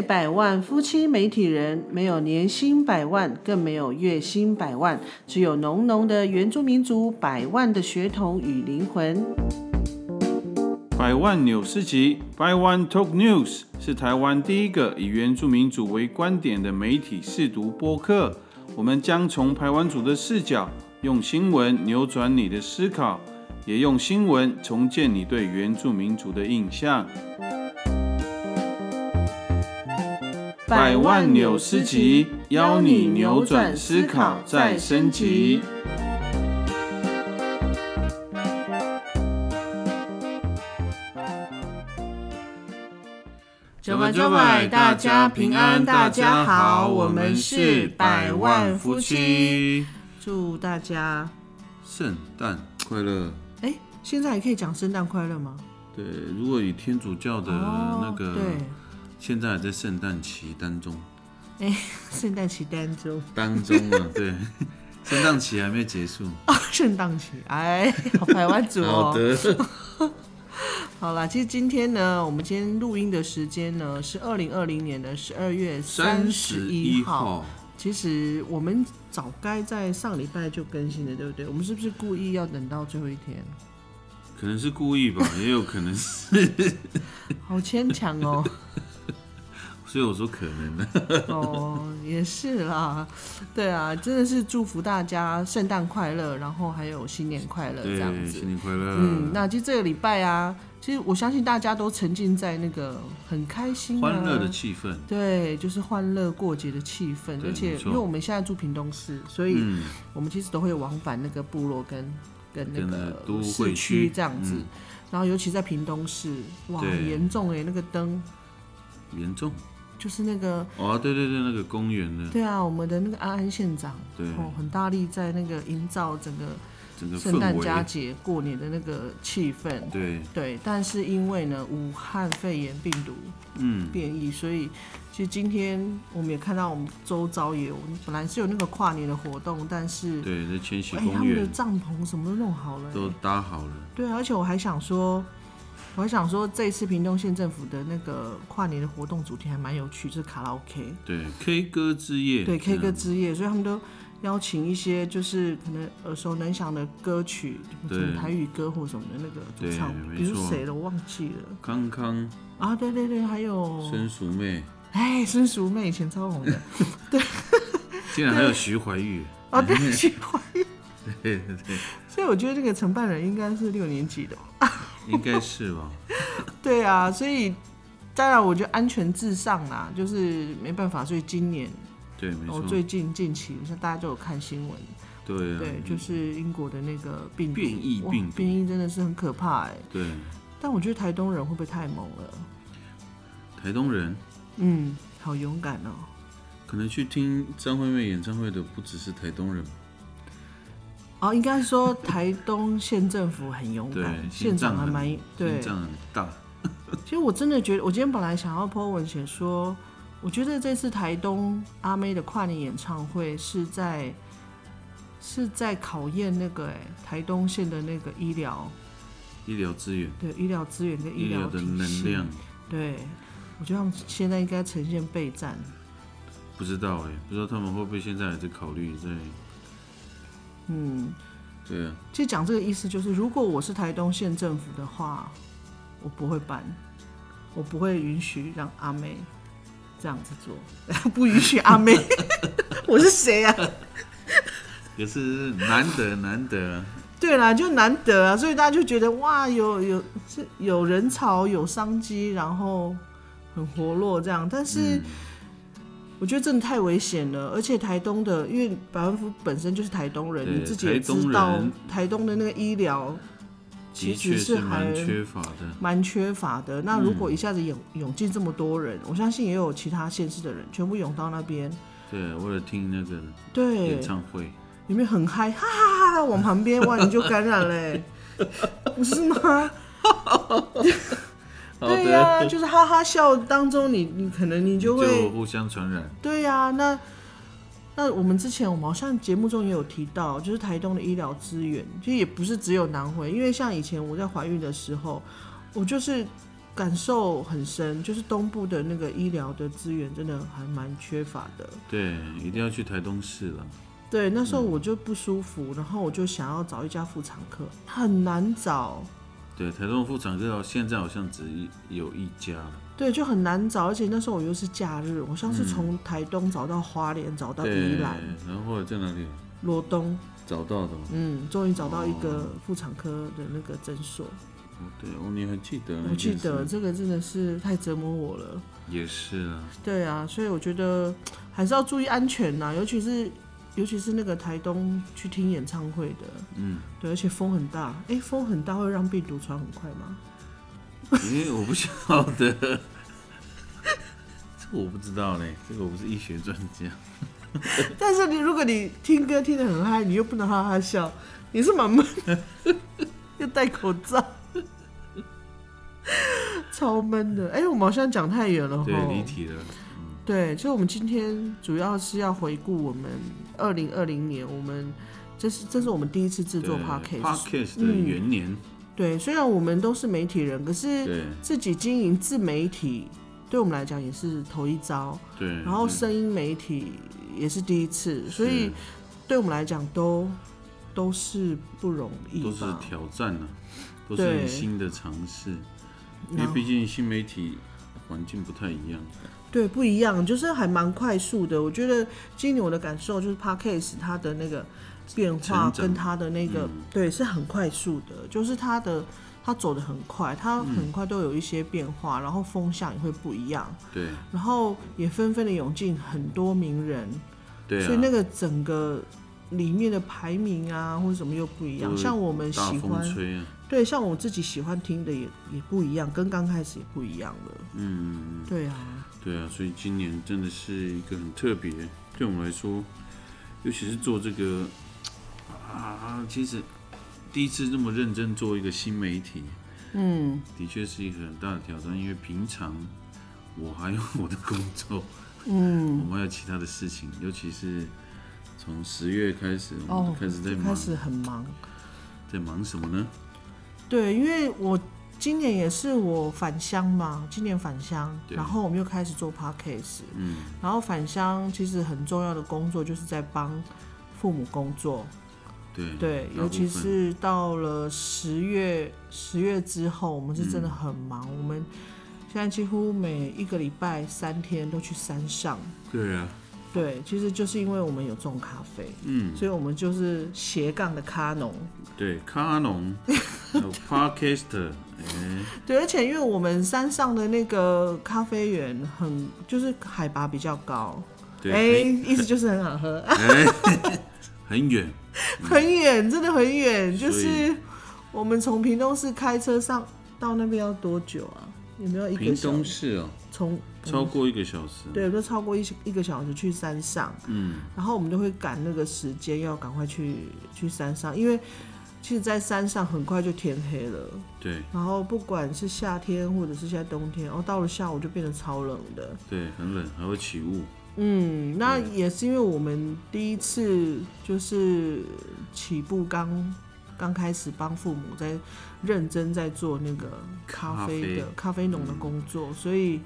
百万夫妻媒体人，没有年薪百万，更没有月薪百万，只有浓浓的原住民族百万的血统与灵魂。百万纽斯集，百万 Talk News 是台湾第一个以原住民族为观点的媒体试读播客。我们将从台湾族的视角，用新闻扭转你的思考，也用新闻重建你对原住民族的印象。百万纽斯集，邀你扭转思考，再升级。九百九百，大家平安，大家好，我们是百万夫妻，祝大家圣诞快乐！哎，现在还可以讲圣诞快乐吗？对，如果以天主教的那个，对，现在还在圣诞期当中，哎，圣诞期当中，当中啊，对，圣诞期还没结束啊，圣诞期，哎，好台湾族哦。好的，好啦，其实今天呢，我们今天录音的时间呢是二零二零年的十二月三十一号。其实我们早该在上礼拜就更新了，对不对？我们是不是故意要等到最后一天？可能是故意吧，也有可能是，好牵强哦。所以我说可能呢。哦，也是啦，对啊，真的是祝福大家圣诞快乐，然后还有新年快乐这样子。新年快乐。嗯，那其实这个礼拜啊，其实我相信大家都沉浸在那个很开心、欢乐的气氛。对，就是欢乐过节的气氛，而且因为我们现在住屏东市，所以我们其实都会往返那个部落跟跟那个市区这样子。然后尤其在屏东市，哇，很严重哎，那个灯严重。就是那个哦，对对对，那个公园的。对啊，我们的那个安安县长，对，哦，很大力在那个营造整个整个圣诞佳节过年的那个气氛。对对，但是因为呢，武汉肺炎病毒嗯变异，所以其实今天我们也看到我们周遭也有本来是有那个跨年的活动，但是对，在千禧公园，他们的帐篷什么都弄好了，都搭好了。对，而且我还想说。我还想说，这一次屏东县政府的那个跨年的活动主题还蛮有趣，就是卡拉 OK。对，K 歌之夜。对，K 歌之夜，所以他们都邀请一些就是可能耳熟能详的歌曲，什么台语歌或什么的那个主唱，比如谁的，我忘记了。康康。啊，对对对，还有孙淑妹。哎，孙淑妹以前超红的。对。竟然还有徐怀钰。哦，对，徐怀钰。对对对。所以我觉得这个承办人应该是六年级的。应该是吧？对啊，所以当然我觉得安全至上啦，就是没办法。所以今年，对，没错。最近近期，像大家都有看新闻，对对，就是英国的那个病变异病，变异真的是很可怕哎。对。但我觉得台东人会不会太猛了？台东人，嗯，好勇敢哦。可能去听张惠妹演唱会的不只是台东人。哦，应该说台东县政府很勇敢，县长还蛮对，县长很大。其实我真的觉得，我今天本来想要 po 文写说，我觉得这次台东阿妹的跨年演唱会是在是在考验那个哎台东县的那个医疗医疗资源，对医疗资源跟医疗的能量。对，我觉得他们现在应该呈现备战。不知道哎，不知道他们会不会现在还在考虑在。嗯，对啊。其实讲这个意思就是，如果我是台东县政府的话，我不会办，我不会允许让阿妹这样子做，不允许阿妹。我是谁啊？可是难得难得。对啦，就难得啊，所以大家就觉得哇，有有是有人潮，有商机，然后很活络这样，但是。我觉得真的太危险了，而且台东的，因为百万富本身就是台东人，你自己也知道，台东的那个医疗其实是蛮缺乏的，蛮缺乏的。那如果一下子涌涌进这么多人，我相信也有其他县市的人全部涌到那边，对，为了听那个对演唱会，有没有很嗨？哈哈哈！往旁边哇，你就感染嘞，不是吗？对呀，就是哈哈笑当中，你你可能你就会互相传染。对呀，那那我们之前我们好像节目中也有提到，就是台东的医疗资源，其实也不是只有南回，因为像以前我在怀孕的时候，我就是感受很深，就是东部的那个医疗的资源真的还蛮缺乏的。对，一定要去台东市了。对，那时候我就不舒服，然后我就想要找一家妇产科，很难找。对，台东妇产科现在好像只有一家了。对，就很难找，而且那时候我又是假日，我像是从台东找到花莲，找到宜兰，然后在哪里？罗东找到的。嗯，终于找到一个妇产科的那个诊所。哦，对哦，你还记得？我记得，这个真的是太折磨我了。也是啊。对啊，所以我觉得 还是要注意安全呐，尤其是尤其是那个台东去听演唱会的，嗯，对，而且风很大，哎，风很大会让病毒传很快吗？因为，我不晓得，这我不知道嘞，这个我不是医学专家。但是你如果你听歌听得很嗨，你又不能哈哈笑，你是蛮闷，又戴口罩。超闷的，哎，我们好像讲太远了哈，对，离题了。对，所以我们今天主要是要回顾我们二零二零年，我们这是这是我们第一次制作 podcast，podcast 的元年。对，虽然我们都是媒体人，可是自己经营自媒体，对我们来讲也是头一遭。对，然后声音媒体也是第一次，所以对我们来讲都都是不容易，都是挑战呢，都是新的尝试。因为毕竟新媒体环境不太一样，对，不一样，就是还蛮快速的。我觉得今年我的感受就是 Podcast 它的那个变化跟它的那个对是很快速的，就是它的它走的很快，它很快都有一些变化，然后风向也会不一样，对，然后也纷纷的涌进很多名人，对，所以那个整个里面的排名啊或者什么又不一样，像我们喜欢。对，像我自己喜欢听的也也不一样，跟刚开始也不一样了。嗯，对啊，对啊，所以今年真的是一个很特别，对我们来说，尤其是做这个啊，其实第一次这么认真做一个新媒体，嗯，的确是一个很大的挑战，因为平常我还有我的工作，嗯，我们还有其他的事情，尤其是从十月开始，我们就开始在忙，开始很忙，在忙什么呢？对，因为我今年也是我返乡嘛，今年返乡，然后我们又开始做 podcast，嗯，然后返乡其实很重要的工作就是在帮父母工作，对对，尤其是到了十月十月之后，我们是真的很忙，我们现在几乎每一个礼拜三天都去山上，对啊。对，其实就是因为我们有种咖啡，嗯，所以我们就是斜杠的咖农。对，咖农，有对，而且因为我们山上的那个咖啡园很，就是海拔比较高，哎，意思就是很好喝，很远，很远，真的很远，就是我们从屏东市开车上到那边要多久啊？有没有一个屏东市哦？从超过一个小时，对，都超过一一个小时去山上，嗯，然后我们就会赶那个时间，要赶快去去山上，因为其实，在山上很快就天黑了，对，然后不管是夏天或者是现在冬天，然后到了下午就变得超冷的，对，很冷，还会起雾，嗯，那也是因为我们第一次就是起步刚刚开始帮父母在认真在做那个咖啡的咖啡。农的工作，所以。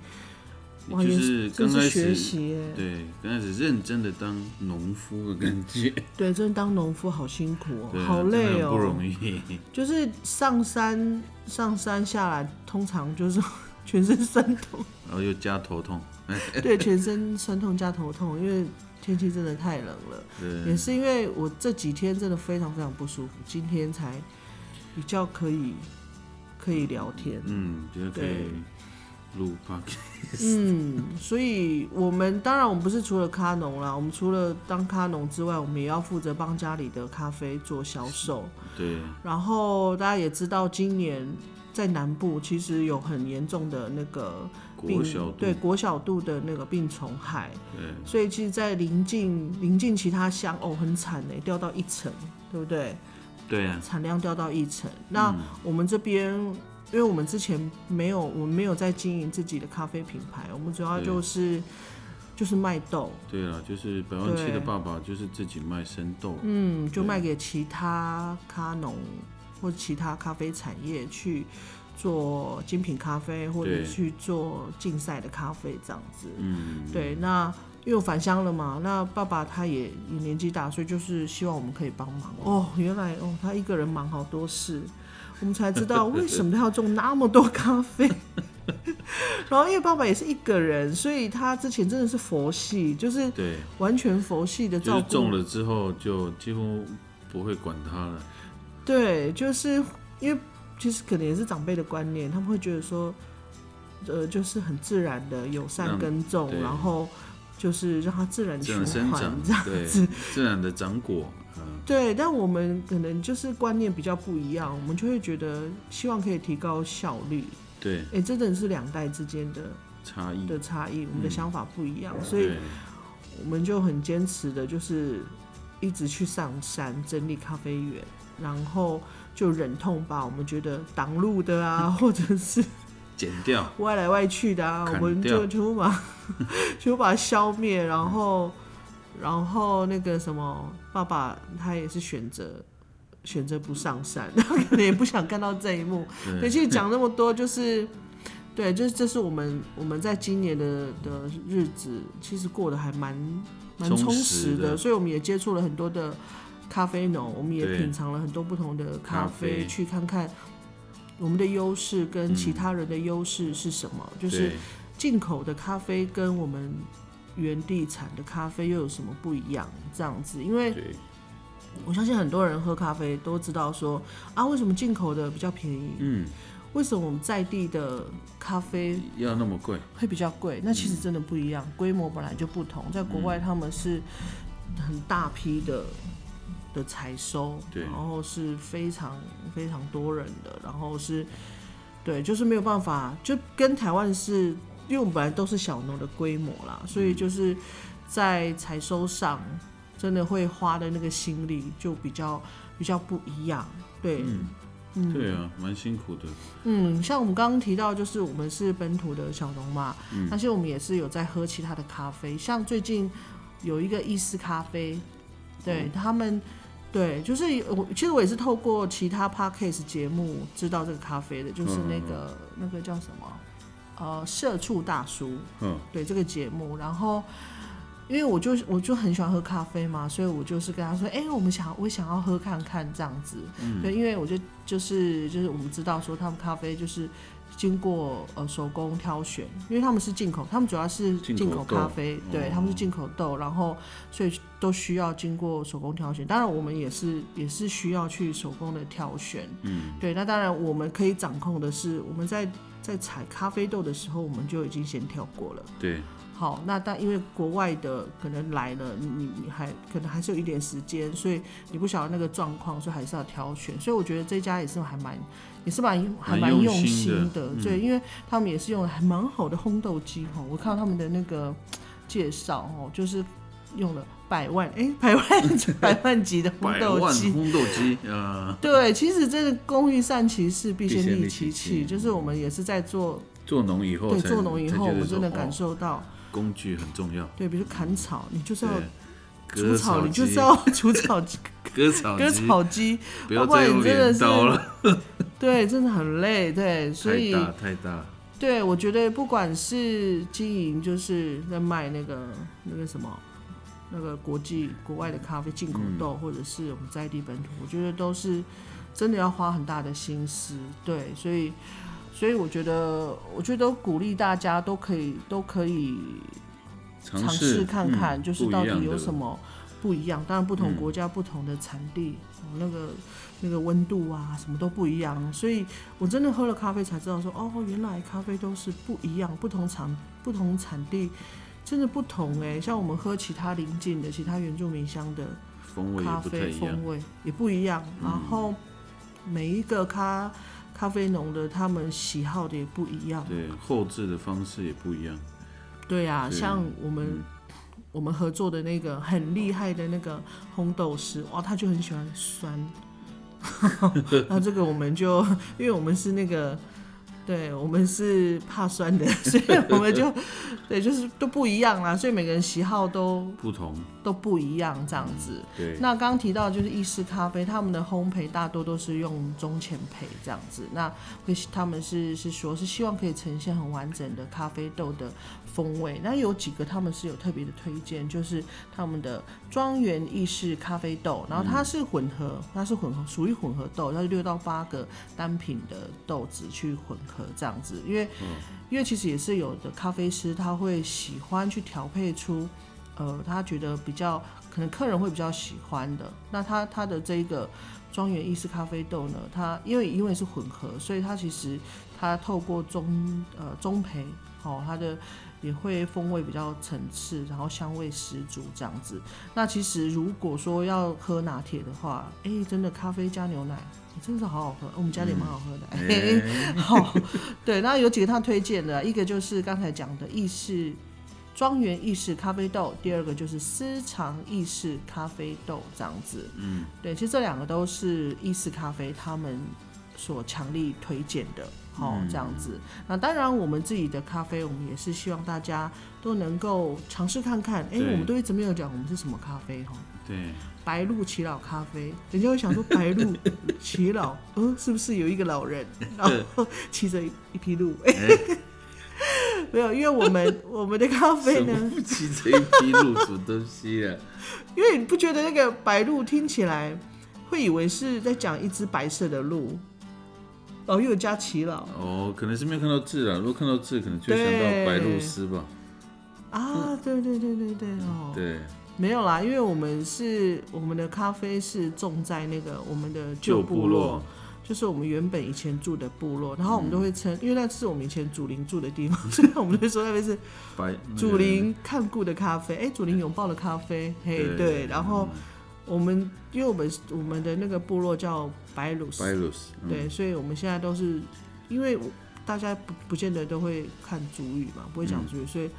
就是刚开始，学对，刚开始认真的当农夫的感觉。对，真的当农夫好辛苦哦，好累哦，不容易。就是上山上山下来，通常就是 全身酸痛，然后又加头痛。对，全身酸痛加头痛，因为天气真的太冷了。对，也是因为我这几天真的非常非常不舒服，今天才比较可以可以聊天。嗯，觉得可以。录 podcast，嗯，所以我们当然我们不是除了咖农啦，我们除了当咖农之外，我们也要负责帮家里的咖啡做销售。对。然后大家也知道，今年在南部其实有很严重的那个病，对国小度的那个病虫害。对。所以其实，在临近临近其他乡哦，很惨呢，掉到一层，对不对？对啊。产量掉到一层，那我们这边。因为我们之前没有，我们没有在经营自己的咖啡品牌，我们主要就是就是卖豆。对啊，就是百万七的爸爸就是自己卖生豆，嗯，就卖给其他咖农或其他咖啡产业去做精品咖啡，或者去做竞赛的咖啡这样子。嗯，对，那因为我返乡了嘛，那爸爸他也也年纪大，所以就是希望我们可以帮忙。哦，原来哦，他一个人忙好多事，我们才知道为什么他要种那么多咖啡。然后因为爸爸也是一个人，所以他之前真的是佛系，就是对，完全佛系的就是照顾。种了之后就几乎不会管他了。对，就是因为其实可能也是长辈的观念，他们会觉得说，呃，就是很自然的友善让耕种，然后就是让它自然循环这样，子。，自然的长果，嗯，对，但我们可能就是观念比较不一样，我们就会觉得希望可以提高效率。对，哎，真的是两代之间的差异，的差异，我们的嗯。想法不一样，所以，我们就很坚持的，就是一直去上山整理咖啡园，然后就忍痛把我们觉得挡路的啊，或者是剪掉，歪来歪去的啊，我们掉。就全部把 全部把它消灭，然后然后那个什么，爸爸他也是选择。选择不上山，他可能也不想看到这一幕。对，对，其实讲那么多，就是对，就是这是我们我们在今年的的日子，其实过得还蛮蛮充充实实的，所以我们也接触了很多的咖啡农，我们也品尝了很多不同的咖咖啡，去看看我们的优势跟其他人的优势是什么，就是进口的咖啡跟我们原地产的咖啡又有什么不一样？这样子，因为，我相信很多人喝咖啡都知道说啊，为什么进口的比较便宜？嗯，为什么我们在地的咖啡要那么贵，会比较贵？那其实真的不一样，规模本来就不同。在国外他们是很大批的的采收，对然后是非常非常多人的，然后是，对，就是没有办法，就跟台湾是，因为我们本来都是小农的规模啦，所以就是在采收上真的会花的那个心力就比较比较不一样，对，嗯，嗯。对啊，蛮辛苦的，嗯，像我们刚刚提到，就是我们是本土的小农嘛，嗯。但是我们也是有在喝其他的咖啡，像最近有一个意式咖啡，对、他们，对，就是我其实我也是透过其他 podcast 节目知道这个咖啡的，就是那个、那个叫什么，呃，社畜大叔，嗯，对这个节目，然后因为我就我就很喜欢喝咖啡嘛，所以我就是跟他说，哎、我们想我想要喝看看这样子，嗯。对，因为我就就是就是我们知道说他们咖啡就是经过呃手工挑选，因为他们是进口，他们主要是进口咖啡，对，哦他们是进口豆，然后所以都需要经过手工挑选。当然我们也是也是需要去手工的挑选，嗯，对，那当然我们可以掌控的是我们在在采咖啡豆的时候，我们就已经先跳过了。对，好，那但因为国外的可能来了，你你你还可能还是有一点时间，所以你不晓得那个状况，所以还是要挑选。所以我觉得这家也是还蛮也是蛮还蛮用心心的嗯对，因为他们也是用了还蛮好的烘豆机哈。我看到他们的那个介绍哦，就是用了百万哎、百万 百万级的烘百万豆机，烘豆机，呃，对，其实这个工欲善其事，必先利利其其器。器，就是我们也是在做做农以后对做农以后，我们真的感哦受到，工具很重要，对，比如砍草，你就是要，除草，你就是要 除 草机、割草割，草机，不要再用你真的是镰刀了，对，真的很累，对，所以太大太大，对我觉得不管是经营，就是在卖那个那个什么。那个国际国外的咖啡进口豆，或者是我们在地本土，我觉得都是真的要花很大的心思。对，所以所以我觉得，我觉得鼓励大家都可以都可以尝试试看看，嗯就是到底有什么不一样。当然，不同嗯国家、不同的产地，哦，那个那个温度啊，什么都不一样。所以我真的喝了咖啡才知道说，哦，原来咖啡都是不一样，不同产不同产地真的不同哎。像我们喝其他邻近的、其他原住民乡的风味咖啡风味也不一样，嗯然后每一个咖咖啡农的他们喜好的也不一样。对，后置的方式也不一样，对啊，像我们、嗯我们合作的那个很厉害的那个烘豆师，哇，他就很喜欢酸。那这个我们就，因为我们是那个，对我们是怕酸的，所以我们就，对，就是都不一样啦，所以每个人喜好都不同，都都不一样这样子。对，那刚刚提到就是意式咖啡，他们的烘焙大多都是用中前焙这样子。那会他们是是说是希望可以呈现很完整的咖啡豆的风味。那有几个他们是有特别的推荐，就是他们的庄园意式咖啡豆，然后它是混合，它是混合属于混合豆，它是六到八个单品的豆子去混合这样子。因为、因为其实也是有的咖啡师他会喜欢去调配出。呃，他觉得比较可能客人会比较喜欢的，那他他的这个庄园意式咖啡豆呢，它因为因为是混合，所以它其实它透过中呃中培，哦，它的也会风味比较层次，然后香味十足这样子。那其实如果说要喝拿铁的话，哎、真的咖啡加牛奶。真的是好好喝，我们家里蛮好喝的。哎 好，对，那有几个他推荐的，一个就是刚才讲的意式庄园意式咖啡豆，第二个就是私藏意式咖啡豆这样子。嗯，对，其实这两个都是意式咖啡他们所强力推荐的。好、嗯这样子。那当然，我们自己的咖啡，我们也是希望大家都能够尝试看看。哎、对我们都一直没有讲我们是什么咖啡哈。对，白鹿耆老咖啡，人家会想说白鹿耆老，呃，是不是有一个老人，然后骑着一匹鹿？没有，因为我们 我们的咖啡呢，不骑着一匹鹿什么东西啊？因为你不觉得那个白鹿听起来会以为是在讲一只白色的鹿，然后又有加齐老哦，可能是没有看到字啊，如果看到字，可能就会想到白露丝吧。啊，对对对对对哦，对，没有啦，因为我们是我们的咖啡是种在那个我们的旧旧部部落。落，就是我们原本以前住的部落，然后我们都会称，嗯因为那是我们以前祖灵住的地方，所以我们都会说那边是白祖灵看顾的咖啡，哎、祖灵拥抱的咖啡，嘿，对。对，然后我们因为我们我们的那个部落叫白鲁斯，对，所以我们现在都是因为大家不不见得都会看主语嘛，不会讲主语，所以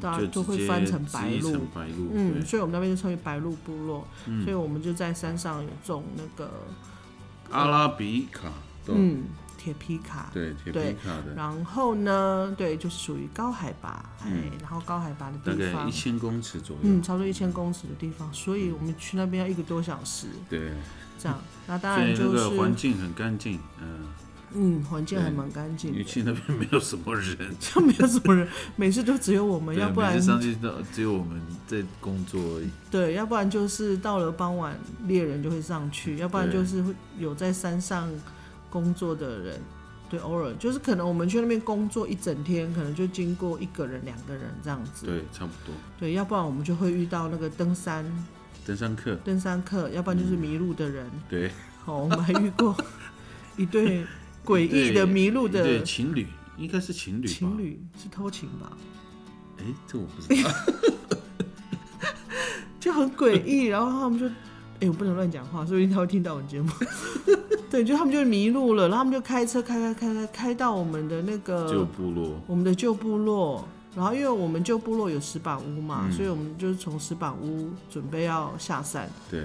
大家就都会翻成白鹭直译成。白鹿，嗯，所以我们那边就称为白鹭部落，嗯。所以我们就在山上有种那个阿拉比卡，嗯铁皮卡，对，铁皮卡的，然后呢，对，就是属于高海拔，哎、嗯。然后高海拔的地方概一，千公尺左右。嗯，。差不多一千公尺的地方，所以我们去那边要一个多小时，对，这样。那当然就是，个环境很干净，嗯，嗯，环境还蛮干净的，因为去那边没有什么人，就没有什么人，每次都只有我们，要不然每次上去都只有我们在工作而已。对，要不然就是到了傍晚猎人就会上去，要不然就是会有在山上工作的人。对，偶尔就是可能我们去那边工作一整天，可能就经过一个人、两个人这样子。对，差不多。对，要不然我们就会遇到那个登山登山客，登山客，要不然就是迷路的人。对，哦，我们还遇过 一对诡异的迷路的对情侣，应该是情侣吧？情，侣，是偷情吧？哎，这我不知道。就很诡异，然后他们就，哎、我不能乱讲话，说不定他会听到我节目。对，就他们就迷路了，然后他们就开车开开开开开到我们的那个旧部落，我们的旧部落，然后因为我们旧部落有石板屋嘛，嗯所以我们就是从石板屋准备要下山，对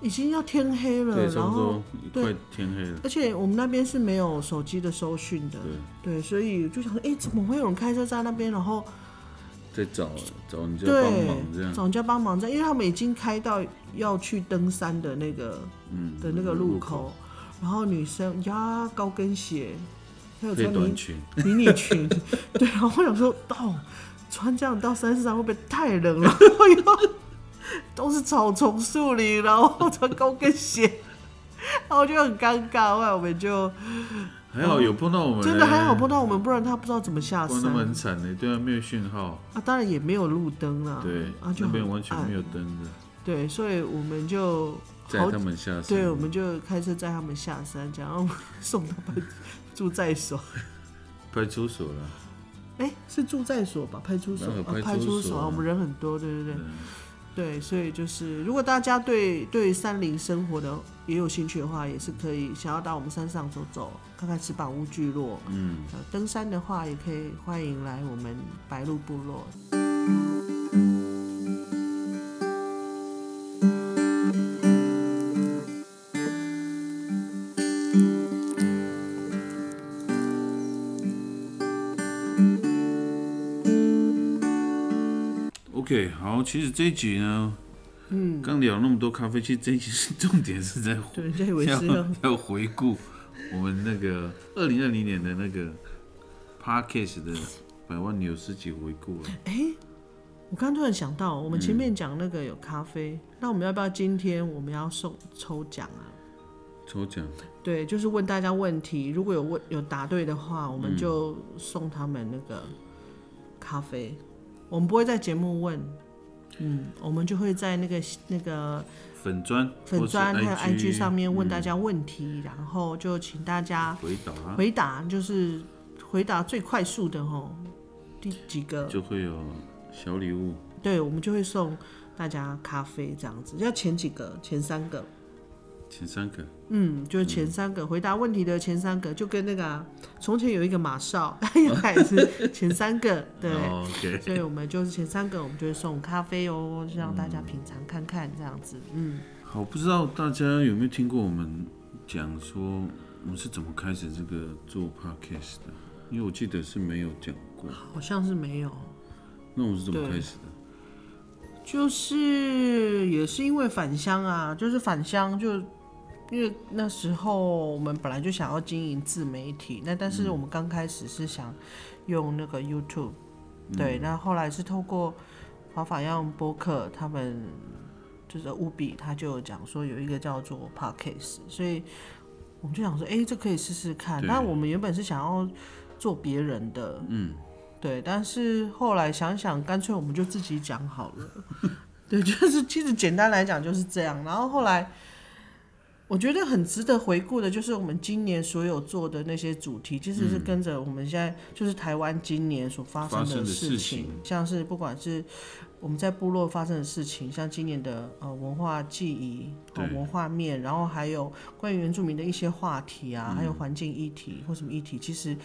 已经要天黑了，然后对天黑了。而且我们那边是没有手机的收讯的，对，对，所以就想说，哎、怎么会有人开车在那边，然后在找找人家帮忙这样。找人家帮忙这样，因为他们已经开到要去登山的那个嗯的那个路口，然后女生呀高跟鞋，还有穿迷短裙，迷你裙，对，然后我想说，哦，穿这样到山上会不会太冷了？都是草丛树林，然后穿高跟鞋，然后就很尴尬，后来我们就还好有碰到我们，真的还好碰到我们，不然他不知道怎么下不然他们很山惨的，对啊，没有讯号，啊，当然也没有路灯啦，对，啊，就很那边完全没有灯的，对，所以我们就载好他们下山。对，我们就开车载他们下山，然后送他们住在所。派出所了，哎、是住在所吧？派出所那个啊，派出所所啊，我们人很多，对。对。对，所以就是如果大家对对山林生活的也有兴趣的话，也是可以想要到我们山上走走，看看石板屋聚落。嗯，呃，登山的话，也可以欢迎来我们白鹿部落。OK，好，其实这一集呢，嗯，刚聊那么多咖啡，其实重点是在要是要要回顾我们那个二零二零年的那个 Podcast 的百万牛市集回顾了。我刚突然想到，我们前面讲那个有咖啡，那我们要不要今天我们要送抽奖啊？抽奖，对，就是问大家问题，如果有问有答对的话，我们就送他们那个咖啡。我们不会在节目问，嗯，我们就会在那个那个粉砖、粉砖还有 IG 上面问大嗯家问题，然后就请大家回答，回答，就是回答最快速的吼，第几个就会有小礼物。对，我们就会送大家咖啡这样子，要前几个，前三个，前三个，嗯，就是前三个、回答问题的前三个，就跟那个啊、从前有一个马少，他也是前三个，对，所以我们就是前三个，我们就会送咖啡哦，就让大家品尝看看这样子，嗯，好，不知道大家有没有听过我们讲说我们是怎么开始这个做 Podcast 的？因为我记得是没有讲过。好像是没有。那我们是怎么开始的？就是也是因为返乡啊，就是返乡就因为那时候我们本来就想要经营自媒体，那但是我们刚开始是想用那个 YouTube，、对，那后来是透过法法样播客他们就是务必他就讲说有一个叫做 Podcast，所以我们就想说，哎、这可以试试看。对那我们原本是想要做别人的，嗯，对，但是后来想想，干脆我们就自己讲好了。对，就是其实简单来讲就是这样。然后后来，我觉得很值得回顾的，就是我们今年所有做的那些主题，其实是跟着我们现在就是台湾今年所发生的事事情像是不管是我们在部落发生的事情，像今年的呃文化记忆、哦对文化面，然后还有关于原住民的一些话题啊，嗯还有环境议题或什么议题，其实。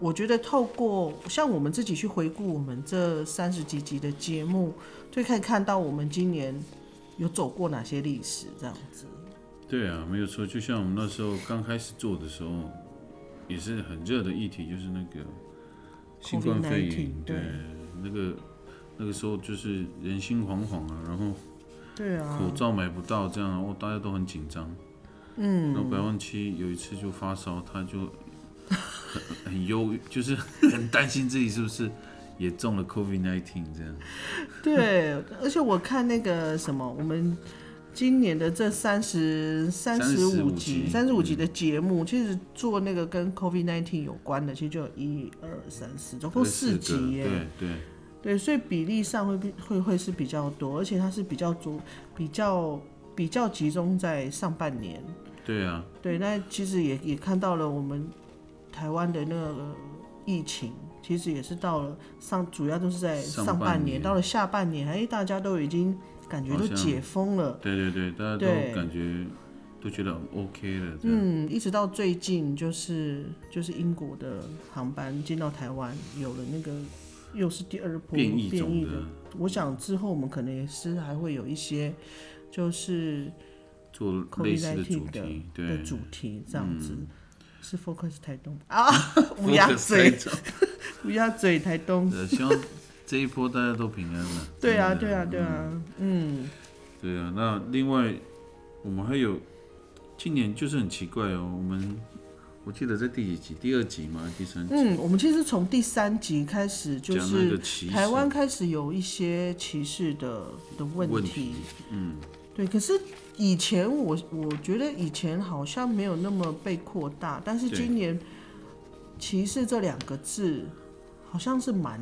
我觉得透过像我们自己去回顾我们这三十几集的节目，就可以看到我们今年有走过哪些历史，这样子。对啊，没有错。就像我们那时候刚开始做的时候，也是很热的议题，就是那个新冠肺 COVID-19 炎。对那个那个时候就是人心惶惶啊，然后对啊，口罩买不到，这样哦，大家都很紧张。嗯，然后百万七有一次就发烧，他就很 很忧郁，就是很担心自己是不是也中了 COVID 1 9这样。对，而且我看那个什么，我们今年的这三十三十五35集。集、三十五集的节目，其实做那个跟 COVID nineteen 有关的，其实就有一二三四，总共四集耶。对对，对，所以比例上会比会会是比较多，而且它是比较多、比较比较集中在上半年。对啊，对，那其实也也看到了我们台湾的那个疫情，其实也是到了上，主要都是在上上半年，半年。到了下半年，哎，大家都已经感觉都解封了。对对对，大家都感觉都觉得 OK 了，嗯，一直到最近，就是就是英国的航班进到台湾，有了那个又是第二波变异种的的。我想之后我们可能也是还会有一些，就是做类似的主的题，的对，主题这样子。嗯是 focus 台东啊，乌鸦嘴乌鸦嘴台东。呃，希望这一波大家都平安了。对啊，对啊，对啊，嗯，对啊，那另外我们还有今年就是很奇怪哦，我们我记得在第几集？第二集吗？第三集？嗯，我们其实从第三集开始，就是台湾开始有一些歧视的的问题。问题，嗯，对，可是以前我我觉得以前好像没有那么被扩大，但是今年歧视这两个字好像是蛮，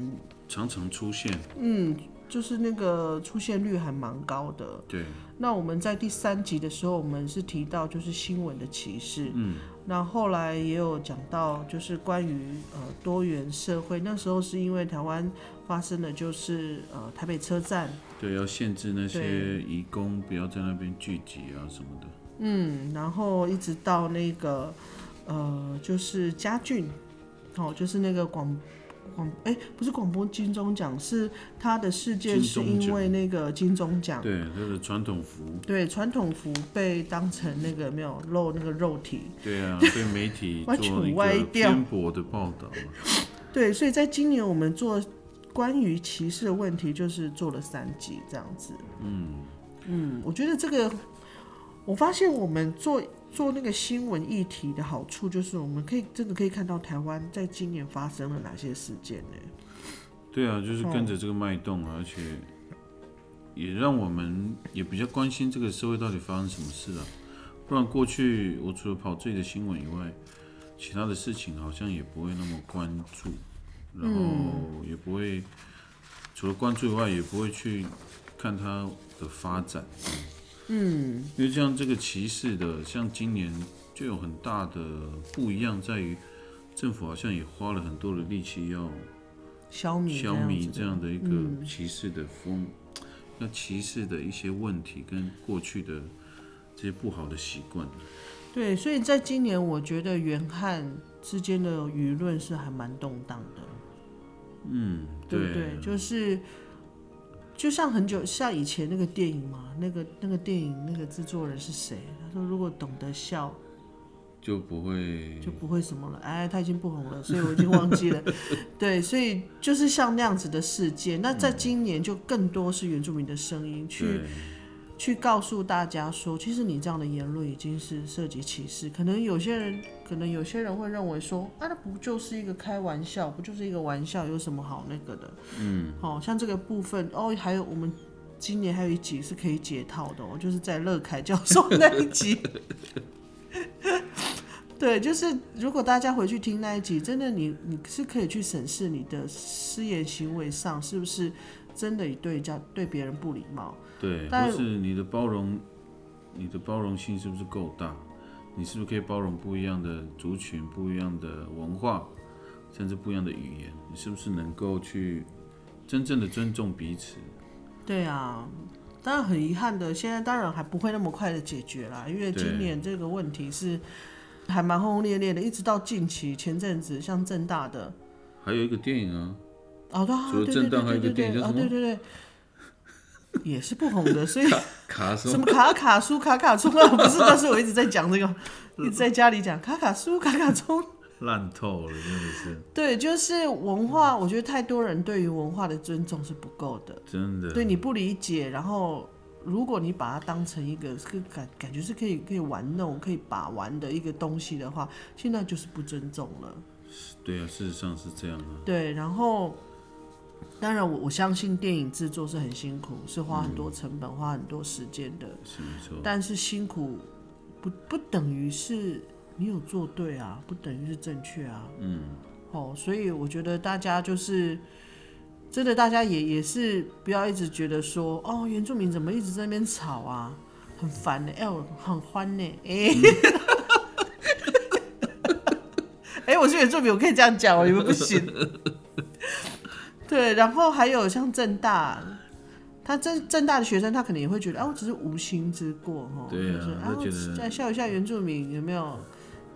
常常出现，嗯，就是那个出现率还蛮高的。对，那我们在第三集的时候，我们是提到就是新闻的歧视，嗯，那后来也有讲到就是关于呃多元社会，那时候是因为台湾发生的就是呃台北车站，对，要限制那些对。移工不要在那边聚集啊什么的，嗯，然后一直到那个呃就是嘉俊，哦，就是那个广。广哎、不是广播金钟奖，是他的事件是因为那个金钟奖，对，他的传统服，对传统服被当成那个没有露那个肉体，对啊，被媒体完全做歪掉偏颇的报道嘛，对，所以在今年我们做关于歧视的问题，就是做了三集这样子。嗯。嗯，我觉得这个，我发现我们做做那个新闻议题的好处，就是我们可以真的可以看到台湾在今年发生了哪些事件呢？对啊，就是跟着这个脉动啊，而且也让我们也比较关心这个社会到底发生什么事啊。不然过去我除了跑自己的新闻以外，其他的事情好像也不会那么关注，然后也不会除了关注以外，也不会去看它的发展。嗯，因为像这个歧视的，像今年就有很大的不一样，在于政府好像也花了很多的力气要消弭消弭这这样样的一个歧视的风，那歧视的一些问题跟过去的这些不好的习惯。对，所以在今年，我觉得原汉之间的舆论是还蛮动荡的，嗯，对不对？就是就像很久像以前那个电影嘛，那个那个电影那个制作人是谁？他说如果懂得笑，就不会就不会什么了。哎，他已经不红了，所以我已经忘记了。对，所以就是像那样子的事件，那在今年就更多是原住民的声音去。去告诉大家说，其实你这样的言论已经是涉及歧视。可能有些人，可能有些人会认为说，啊，那不就是一个开玩笑，不就是一个玩笑，有什么好那个的？嗯，好、像这个部分哦，还有我们今年还有一集是可以解套的哦，就是在乐凯教授那一集。对，就是如果大家回去听那一集，真的你你是可以去审视你的失言行为上是不是真的对人家对别人不礼貌。对，但或是你的包容，你的包容性是不是够大？你是不是可以包容不一样的族群、不一样的文化，甚至不一样的语言？你是不是能够去真正的尊重彼此？对啊，当然很遗憾的，现在当然还不会那么快的解决啦，因为今年这个问题是还蛮轰轰烈烈的，一直到近期前阵子像正大的还有一个电影啊，哦，对啊，除了正大还有一个电影叫什么对对对，也是不红的，所以卡什什么卡卡苏卡卡冲啊，不是，但是我一直在讲这个，一直在家里讲卡卡苏卡卡冲。烂透了，真的是 对，就是文化，我觉得太多人对于文化的尊重是不够的。真的。对你不理解，然后如果你把它当成一个是感感觉是可以可以玩弄、可以把玩的一个东西的话，现在就是不尊重了。对啊，事实上是这样啊。对，然后当然我我相信电影制作是很辛苦，是花很多成本、花很多时间的，是没错。但是辛苦不不等于是你有做对啊，不等于是正确啊。嗯，哦，所以我觉得大家就是真的，大家也也是不要一直觉得说，哦，原住民怎么一直在那边吵啊，很烦呢、哎、我很欢呢、哎、哎、我是原住民，我可以这样讲哦，你们不行。对，然后还有像正大，他正正大的学生，他可能也会觉得，啊，我只是无心之过哈，对啊就是他觉得我再笑一下原住民有没有？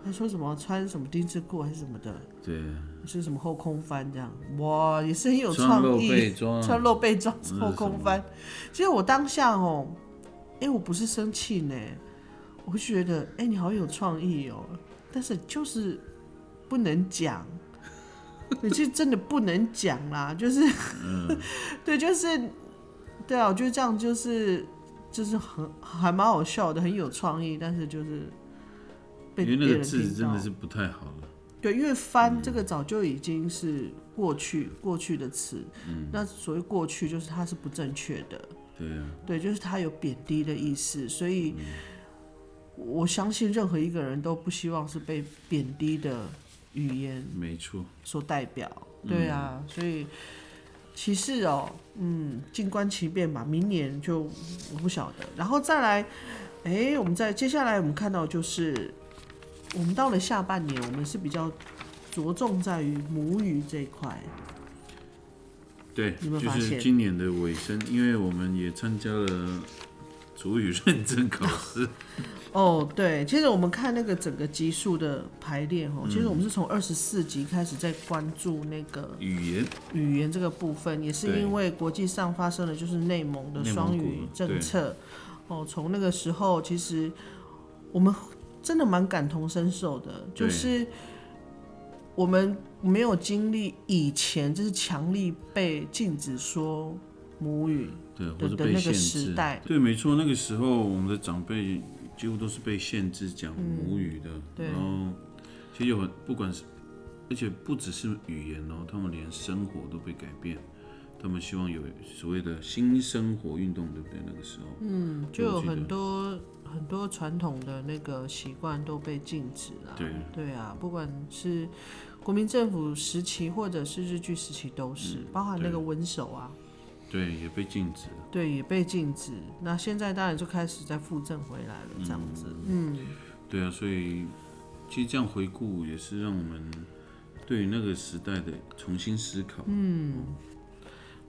他说什么穿什么丁字裤还是什么的，对，是什么后空翻这样？哇，也是很有创意。穿露背装是后空翻，其实我当下哦，哎、我不是生气呢，我会觉得，哎、你好有创意哦，但是就是不能讲，你其实真的不能讲啦，就是，嗯。对，就是，对啊，我觉得这样就是就是很还蛮好笑的，很有创意，但是就是被因为那个别人听到字真的是不太好了。对，因为翻这个早就已经是过去过去的词，那所谓过去就是它是不正确的，对啊，对，就是它有贬低的意思，所以我相信任何一个人都不希望是被贬低的语言没错。所代表，对啊，所以歧视哦，嗯，静观其变吧，明年就我不晓得，然后再来，哎，我们在接下来我们看到就是，我们到了下半年，我们是比较着重在于母语这一块，对，有没有就是今年的尾声，因为我们也参加了主语认证考试，哦，对，其实我们看那个整个集数的排列哦，其实我们是从二十四集开始在关注那个语言语言这个部分，也是因为国际上发生了就是内蒙的双语政策，哦，从那个时候其实我们真的蛮感同身受的，就是我们没有经历以前就是强力被禁止说母语，对，的或者的那个被限制。时代对，没错，那个时候我们的长辈几乎都是被限制讲母语的，嗯对然后其实有很不管是，而且不只是语言哦，他们连生活都被改变。他们希望有所谓的新生活运动，对不对？那个时候，嗯，就有很多很多传统的那个习惯都被禁止了。对对啊，不管是国民政府时期或者是日据时期都是，包含那个对文手啊，对，也被禁止了。对，也被禁止。那现在当然就开始在复正回来了，这样子。嗯，对啊，所以其实这样回顾也是让我们对于那个时代的重新思考。嗯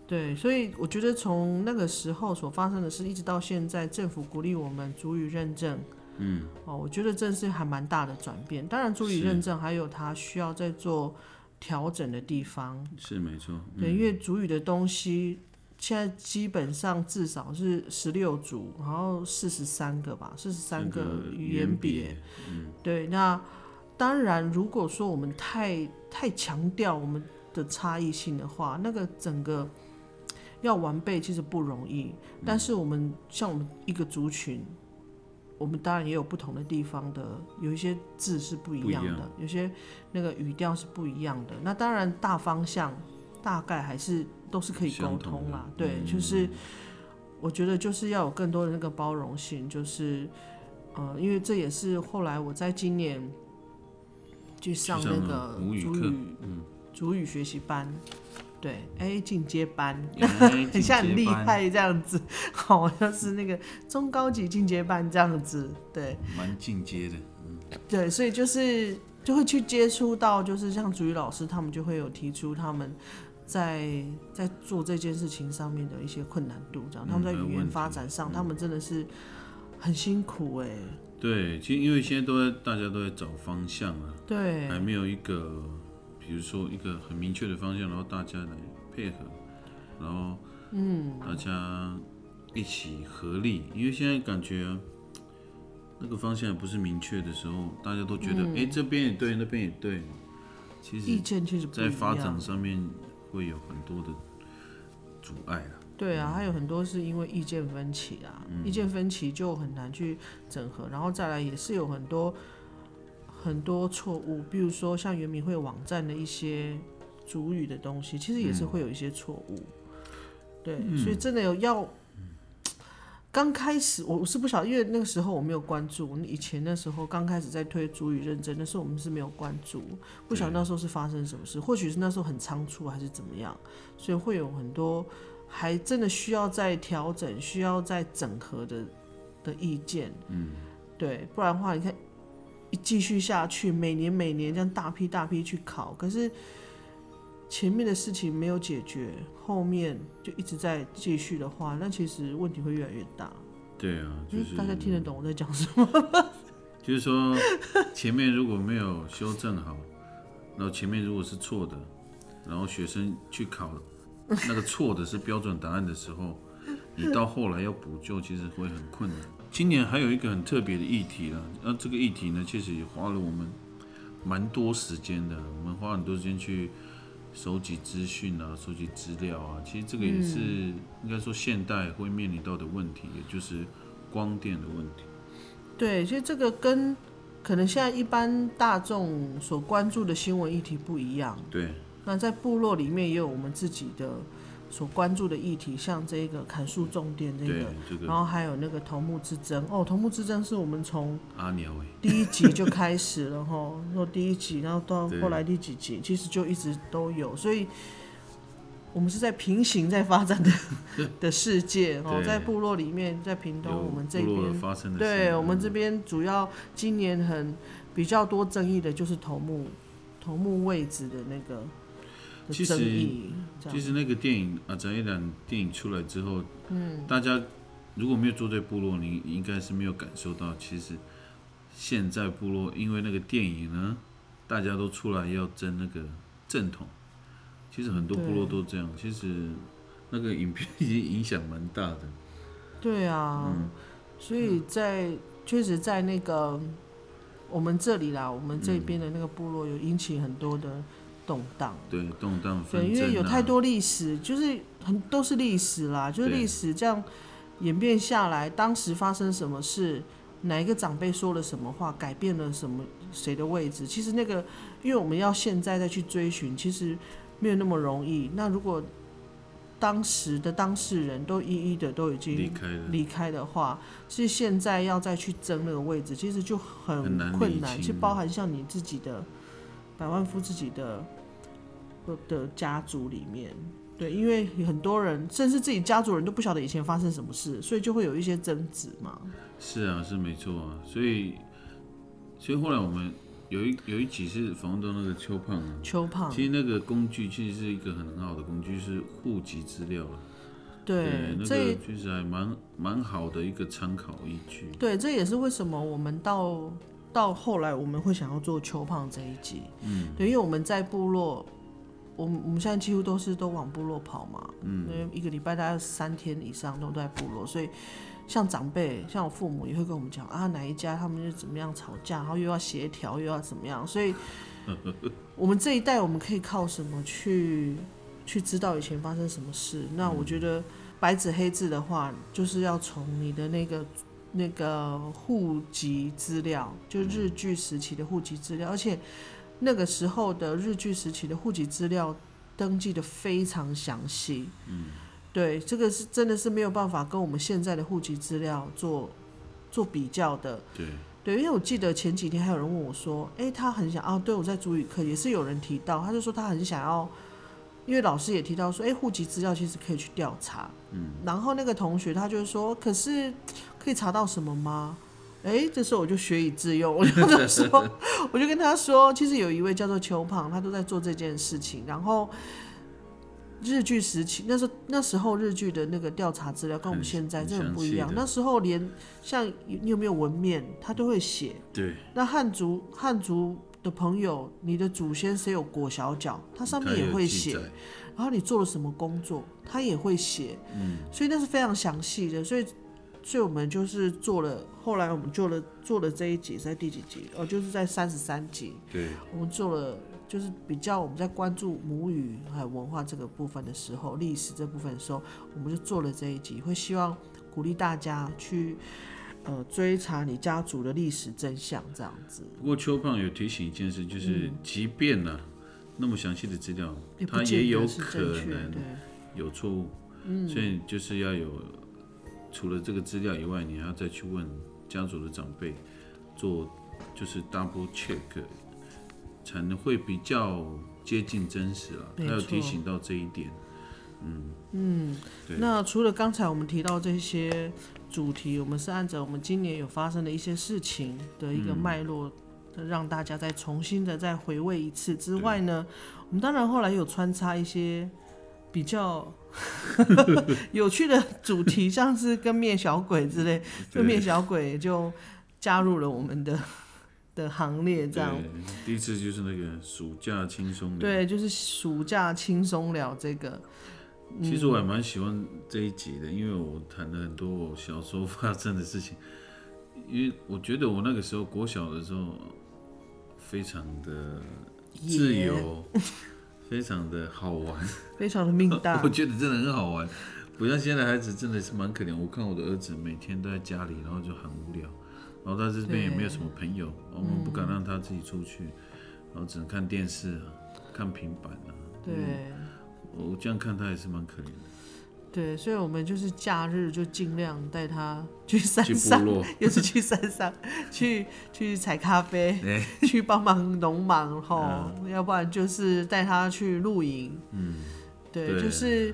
对，所以我觉得从那个时候所发生的事，一直到现在，政府鼓励我们主语认证。嗯，哦，我觉得这是还蛮大的转变。当然，主语认证还有它需要再做调整的地方。是没错。对，因为主语的东西现在基本上至少是十六组，然后四十三个吧，四十三个语言别。嗯，对，那当然，如果说我们太太强调我们的差异性的话，那个整个要完备其实不容易。但是我们像我们一个族群，我们当然也有不同的地方的，有一些字是不一样的，有些那个语调是不一样的。那当然大方向大概还是都是可以沟通啦。对，嗯就是我觉得就是要有更多的那个包容性，就是呃，因为这也是后来我在今年去上那个母语课主语嗯，主语学习班，对，哎，进阶班，哎 很像很厉。害这样子，好像是那个中高级进阶班这样子，对蛮进阶的。对，所以就是就会去接触到，就是像主语老师他们就会有提出他们在在做这件事情上面的一些困难度，这样、嗯他们在语言发展上，他们真的是很辛苦哎、对，其实因为现在都在大家都在找方向啊，对还没有一个，比如说一个很明确的方向，然后大家来配合，然后嗯，大家一起合力，因为现在感觉啊、那个方向不是明确的时候，大家都觉得哎、诶这边也对，那边也对，其实意见其实不一在发展。上面会有很多的阻碍啊。对啊，还有很多是因为意见分歧啊，嗯意见分歧就很难去整合，然后再来也是有很多很多错误，比如说像原民会网站的一些主语的东西，其实也是嗯会有一些错误。对，所以真的有要。刚开始我是不晓得，因为那个时候我没有关注。以前那时候刚开始在推主语认证，那时候我们是没有关注，不晓得那时候是发生什么事，或许是那时候很仓促还是怎么样，所以会有很多还真的需要再调整、需要再整合的的意见。嗯，对，不然的话，你看一继续下去，每年每年这样大批大批去考，可是前面的事情没有解决，后面就一直在继续的话，那其实问题会越来越大。对啊，就嗯是大家听得懂我在讲什么？就是说，前面如果没有修正好，然后前面如果是错的，然后学生去考那个错的是标准答案的时候，你到后来要补救，其实会很困难。今年还有一个很特别的议题啦，那这个议题呢，其实也花了我们蛮多时间的，我们花很多时间去收集资讯啊，收集资料啊。其实这个也是、应该说现代会面临到的问题，也就是光电的问题。对，其实这个跟可能现在一般大众所关注的新闻议题不一样。对，那在部落里面也有我们自己的所关注的议题，像这个砍树重点这个，，然这个。后还有那个头目之争。哦，头目之争是我们从阿鸟哎、第一集就开始了哈，说第一集，然后到后来第几集，其实就一直都有，所以我们是在平行在发展的 的世界哦，在部落里面，在屏东我们这边对我们这嗯边主要今年很比较多争议的就是头目头目位置的那个的其实争议，其实那个电影啊，张一兰电影出来之后，嗯，大家如果没有住在部落，你应该是没有感受到，其实现在部落因为那个电影呢，大家都出来要争那个正统，其实很多部落都这样，其实那个影片已经影响蛮大的，对啊，嗯。所以在确实在那个我们这里啦，我们这边的那个部落有引起很多的动荡。对，动荡对，因为有太多历史，就是很都是历史啦，就是历史这样演变下来，当时发生什么事，哪一个长辈说了什么话，改变了什么谁的位置，其实那个，因为我们要现在再去追寻，其实没有那么容易。那如果当时的当事人都一一的都已经离经开了，离开的话，其实现在要再去争那个位置，其实就很困难，清其实包含像你自己的百万富自己的的的家族里面，对，因为很多人甚至自己家族人都不晓得以前发生什么事，所以就会有一些争执嘛。是啊，是没错啊，所以，所以后来我们有一有一集是访问到那个邱胖啊，邱胖，其实那个工具其实是一个很好的工具，是户籍资料了。对，那这个其实还蛮蛮好的一个参考依据。对，这也是为什么我们到到后来我们会想要做邱胖这一集。嗯，对，因为我们在部落，我们我们现在几乎都是都往部落跑嘛。嗯，因为一个礼拜大概三天以上都在部落，所以像长辈，像我父母也会跟我们讲啊，哪一家他们就怎么样吵架，然后又要协调，又要怎么样，所以 我们这一代我们可以靠什么去去知道以前发生什么事？那我觉得白纸黑字的话，就是要从你的那个那个户籍资料，就日据时期的户籍资料，而且那个时候的日据时期的户籍资料登记的非常详细。嗯，对，这个是真的是没有办法跟我们现在的户籍资料做做比较的。对，对，因为我记得前几天还有人问我说，诶，他很想啊，对我在主语课也是有人提到，他就说他很想要，因为老师也提到说，诶，户籍资料其实可以去调查，嗯，然后那个同学他就说，可是可以查到什么吗？诶，这时候我就学以致用，我就说，我就跟他说，其实有一位叫做邱胖，他都在做这件事情，然后。日剧时期，那时候那时候日剧的那个调查资料跟我们现在很真的很不一样那时候连像你有没有纹面，他都会写。对，那汉族汉族的朋友，你的祖先谁有裹小脚，他上面也会写。然后你做了什么工作，他也会写。嗯，所以那是非常详细的。所以，所以我们就是做了，后来我们做了做了这一集，在第几集？哦，就是在三十三集。对，我们做了，就是比较我们在关注母语还有文化这个部分的时候，历史这部分的时候，我们就做了这一集，会希望鼓励大家去呃追查你家族的历史真相，这样子。不过邱胖有提醒一件事，就是即便呢、那么详细的资料，它也有可能对，有错误，所以就是要有除了这个资料以外，你还要再去问家族的长辈，做就是 double check，才能会比较接近真实了。他没有提醒到这一点，嗯嗯那除了刚才我们提到这些主题，我们是按照我们今年有发生的一些事情的一个脉络，让大家再重新的再回味一次之外呢，我们当然后来有穿插一些比较 有趣的主题，像是跟面小鬼之类，就对面小鬼就加入了我们的 的行列，这样。第一次就是那个暑假轻松聊。对，就是暑假轻松聊这个，其实我还蛮喜欢这一集的，因为我谈了很多我小时候发生的事情。因为我觉得我那个时候国小的时候，非常的自也由，非常的好玩。非常的命大 我。觉得真的很好玩，不像现在孩子真的是蛮可怜。我看我的儿子每天都在家里，然后就很无聊，然后他这边也没有什么朋友，我们不敢让他自己出去，然后只能看电视啊，看平板啊。对。我这样看他也是蛮可怜的。对，所以我们就是假日就尽量带他去山上，落，又是去山上，去去采咖啡，哎，去帮忙农忙 吼，要不然就是带他去露营。嗯，对，对就是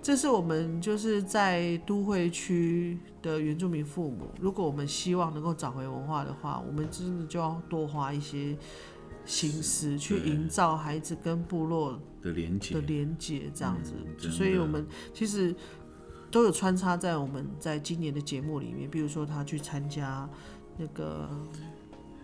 这是我们就是在都会区的原住民父母，如果我们希望能够找回文化的话，我们真的就要多花一些心思去营造孩子跟部落的连接的，连接，这样子。嗯所以我们其实都有穿插在我们在今年的节目里面，比如说他去参加那个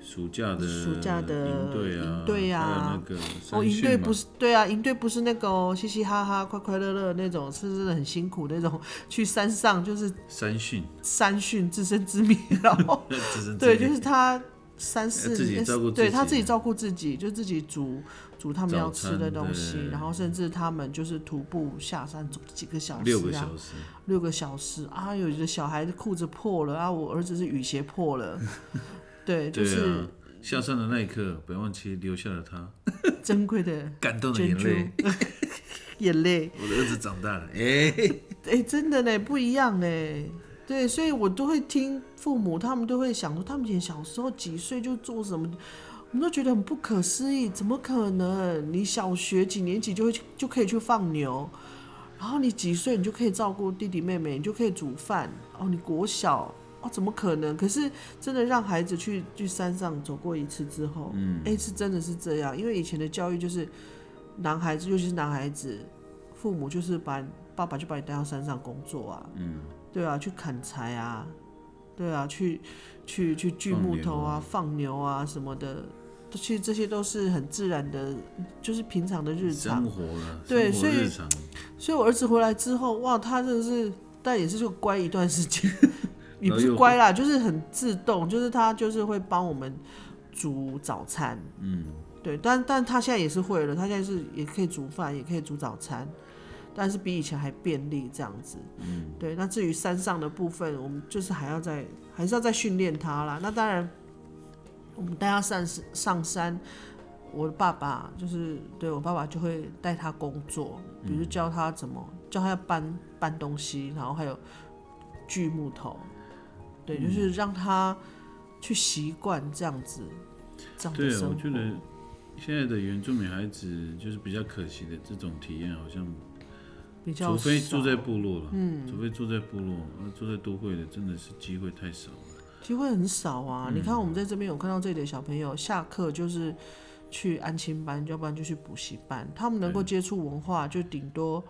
暑假的暑假的营队啊，营队啊。那个哦，山营队，不是对啊，营队不是那个哦，嘻嘻哈哈、快快乐乐那种，是真的很辛苦那种，去山上就是山训，山训自生自灭，然后 对，就是他三四自己年照顾自己对他自己照顾自己，就自己煮煮他们要吃的东西，然后甚至他们就是徒步下山走几个小时、啊，六个小时，六个小时。啊，有的小孩的裤子破了啊，我儿子是雨鞋破了，对，就是啊。下山的那一刻，北万七留下了他。珍贵的感动的眼泪。眼泪，我的儿子长大了，哎、哎、真的呢，不一样哎。对，所以我都会听父母，他们都会想说，他们以前小时候几岁就做什么，我们都觉得很不可思议，怎么可能？你小学几年级就会去就可以去放牛，然后你几岁你就可以照顾弟弟妹妹，你就可以煮饭哦，你国小哦，怎么可能？可是真的让孩子去去山上走过一次之后，嗯，哎，是真的是这样，因为以前的教育就是男孩子，尤其是男孩子，父母就是把爸爸就把你带到山上工作啊，嗯，对啊，去砍柴啊，对啊，去去去锯木头啊，放牛啊什么的，其实这些都是很自然的，就是平常的日常生。活了，对所以所以我儿子回来之后，哇，他真的是，但也是就乖一段时间，也不是乖啦，就是很自动，就是他就是会帮我们煮早餐，嗯，对，但但他现在也是会了，他现在是也可以煮饭，也可以煮早餐，但是比以前还便利这样子。嗯，对。那至于山上的部分，我们就是还要再还是要再训练他啦。那当然，我们带他上上山，我的爸爸就是对我爸爸就会带他工作，比如教他怎么教他要搬搬东西，然后还有锯木头，对，就是让他去习惯这样子。这样的对。我觉得现在的原住民孩子就是比较可惜的这种体验，好像比较除非住在部落了，嗯，除非住在部落，而住在都会的真的是机会太少了。机会很少啊。你看我们在这边有看到这里的小朋友，下课就是去安亲班，要不然就去补习班。他们能够接触文化，就顶多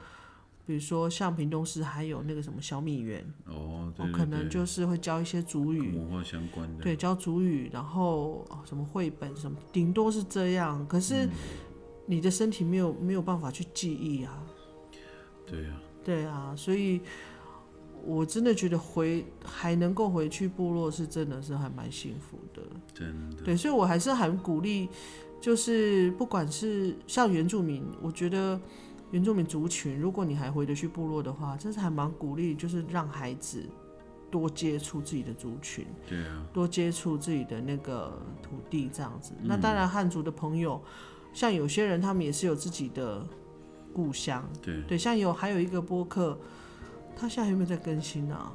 比如说像屏东市还有那个什么小米园，哦，对哦，对可能就是会教一些族跟语，文化相关的，对，教主语，然后、哦什么绘本什么，顶多是这样。可是你的身体没有没有办法去记忆啊。对啊，对啊，所以我真的觉得回还能够回去部落是真的是还蛮幸福的。真的，对，所以我还是很鼓励，就是不管是像原住民，我觉得原住民族群，如果你还回得去部落的话，真是还蛮鼓励，就是让孩子多接触自己的族群，对啊，多接触自己的那个土地这样子。那当然，汉族的朋友，像有些人他们也是有自己的故乡，对，对，像有还有一个播客，他现在有没有在更新啊？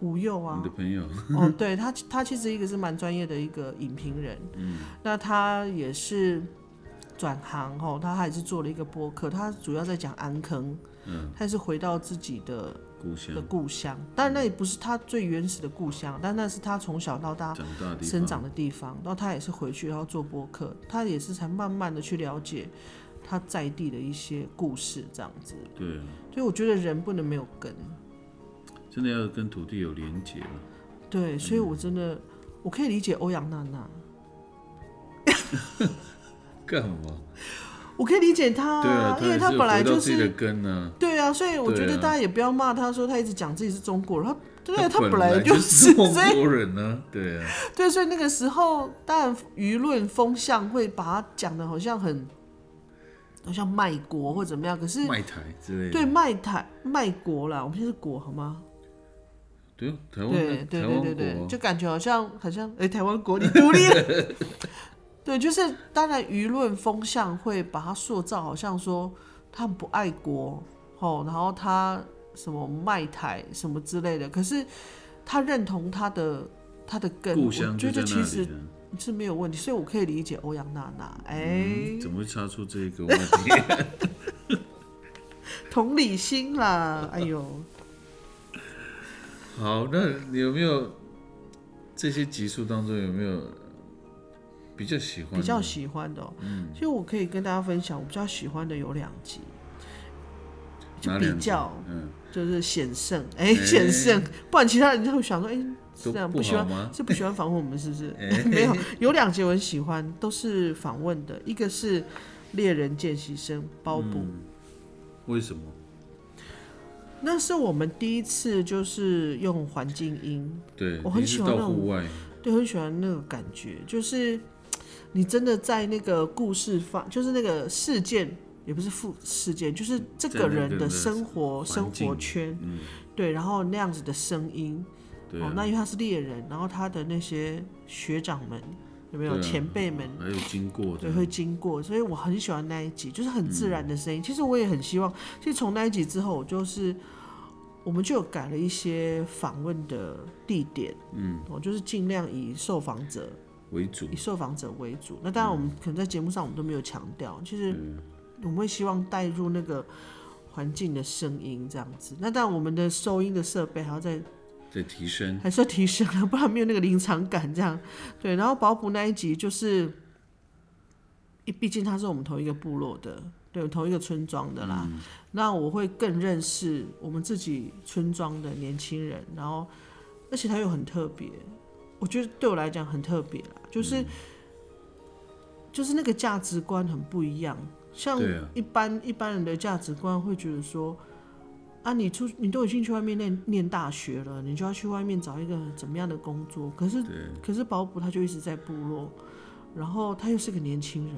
吴佑啊。你的，朋友，哦，对他，他其实一个是蛮专业的一个影评人，嗯，那他也是转行哦，他还是做了一个播客，他主要在讲安坑，嗯，他是回到自己的故乡。的故乡，当然那也不是他最原始的故乡，但那是他从小到大生长的地方，然后他也是回去然后做播客，他也是才慢慢的去了解他在地的一些故事这样子，对啊，所以我觉得人不能没有根。真的要跟土地有连结了。对，所以我真的我可以理解欧阳娜娜，干嘛？我可以理解她、对啊，因为他本来就是根呢、对啊，所以我觉得大家也不要骂他说他一直讲自己是中国人，她对啊，她本本来就就是中国人呢、对啊，对，所以那个时候当然舆论风向会把他讲的好像很好像卖国或怎么样，可是卖台之类的。对卖台卖国啦，我们现在是国好吗？对啊，台湾对对对对对，就感觉好像好像哎、台湾国你独立了。对，就是当然舆论风向会把它塑造，好像说他们不爱国哦，然后他什么卖台什么之类的。可是他认同他的他的根，故我觉得其实的。是没有问题，所以我可以理解欧阳娜娜。哎、嗯，怎么会插出这个问题？同理心啦，哎呦，好，那你有没有这些集数当中有没有比较喜欢？比较喜欢的、哦，嗯，其实我可以跟大家分享，我比较喜欢的有两集，就比较。嗯，就是险胜，哎、险胜，不然其他人就会想说，哎、是这样不喜欢是不喜欢访问我们是不是？哎。没有，有两节我很喜欢，都是访问的，一个是猎人见习生包布，嗯为什么？那是我们第一次就是用环境音，对，我很喜欢那种对，很喜欢那个感觉，就是你真的在那个故事发，就是那个事件，也不是副事件，就是这个人的生活生活圈，嗯，对，然后那样子的声音，哦，对啊，那因为他是猎人，然后他的那些学长们有没有、对啊前辈们？还有经过对，的，会经过，所以我很喜欢那一集，就是很自然的声音。嗯其实我也很希望，其实从那一集之后，我就是我们就有改了一些访问的地点，嗯，我就是尽量以受访者为主以，受访者为主。那当然，我们可能在节目上我们都没有强调，其实我们会希望带入那个环境的声音这样子。那当然，我们的收音的设备还要再在提升，还是要提升了，不然没有那个临场感。这样对，然后保普那一集就是，毕毕竟他是我们同一个部落的，对，同一个村庄的啦。那我会更认识我们自己村庄的年轻人，然后而且他又很特别，我觉得对我来讲很特别啦，就是、就是那个价值观很不一样。像一般、一般人的价值观会觉得说，啊，你出你都已经去外面念念大学了，你就要去外面找一个怎么样的工作？可是，可是保普他就一直在部落，然后他又是个年轻人，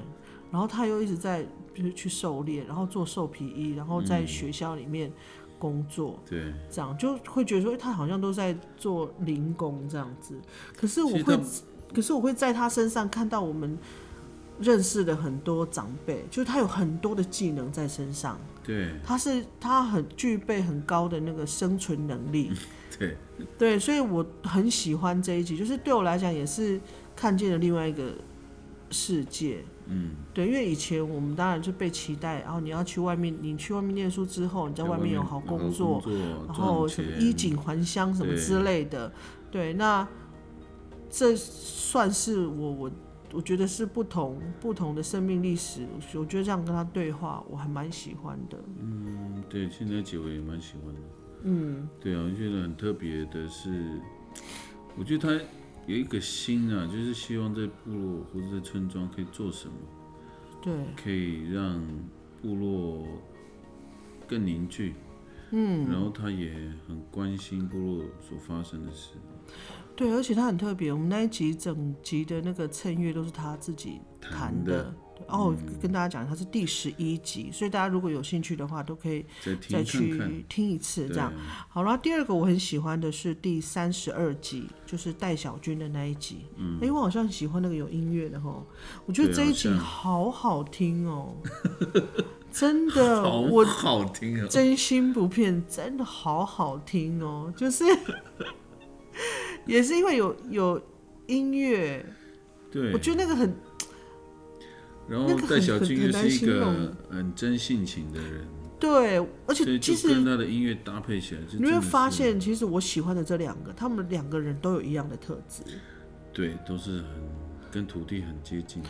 然后他又一直在就是去狩猎，然后做兽皮衣，然后在学校里面工作，对，这样就会觉得说，诶他好像都在做零工这样子。可是我会可是我会在他身上看到我们认识的很多长辈，就是他有很多的技能在身上，对，他是他很具备很高的那个生存能力。对，对，所以我很喜欢这一集，就是对我来讲也是看见了另外一个世界。嗯，对，因为以前我们当然就被期待，然后你要去外面，你去外面念书之后，你在外面有好工作，作，然后什么衣锦还乡什么之类的。对，那这算是我我我觉得是不同不同的生命历史，我觉得这样跟他对话，我还蛮喜欢的。嗯，对，现在几位也蛮喜欢的。嗯，对啊，我觉得很特别的是，我觉得他有一个心啊，就是希望在部落或者在村庄可以做什么，对，可以让部落更凝聚。嗯，然后他也很关心部落所发生的事。对，而且他很特别，我们那一集整集的那个衬乐都是他自己弹的哦，跟大家讲，它是第十一集，所以大家如果有兴趣的话，都可以再去看，听一次。这对样好，然后第二个我很喜欢的是第三十二集，就是戴小军的那一集。嗯，哎，我好像很喜欢那个有音乐的哈，我觉得对这一集好好好听哦，真的，好我好听哦。真心不骗，真的好好听哦，就是 也是因为有有音乐，对，我觉得那个很然后戴小军很很难又是一个很真性情的人，对，而且其实跟他的音乐搭配起来，你会发现，其实我喜欢的这两个，他们两个人都有一样的特质，对，都是很跟土地很接近。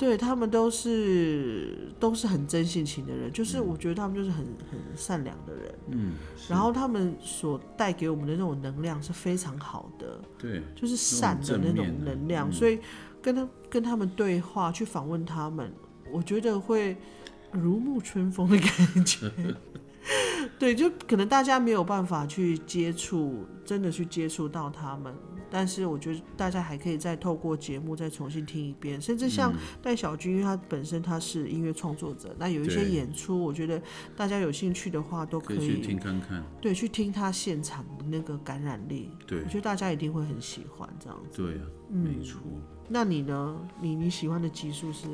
对他们都是都是很真性情的人，就是我觉得他们就是很很善良的人，嗯，然后他们所带给我们的那种能量是非常好的，对，就是善的那种能量，嗯。所以跟他跟他们对话，去访问他们，我觉得会如沐春风的感觉。对，就可能大家没有办法去接触，真的去接触到他们，但是我觉得大家还可以再透过节目再重新听一遍，甚至像戴小军，因为他本身他是音乐创作者，那有一些演出，我觉得大家有兴趣的话都可可以去听看看。对去听他现场的那个感染力，对我觉得大家一定会很喜欢这样子。对啊，嗯没错。那你呢？你你喜欢的集数是？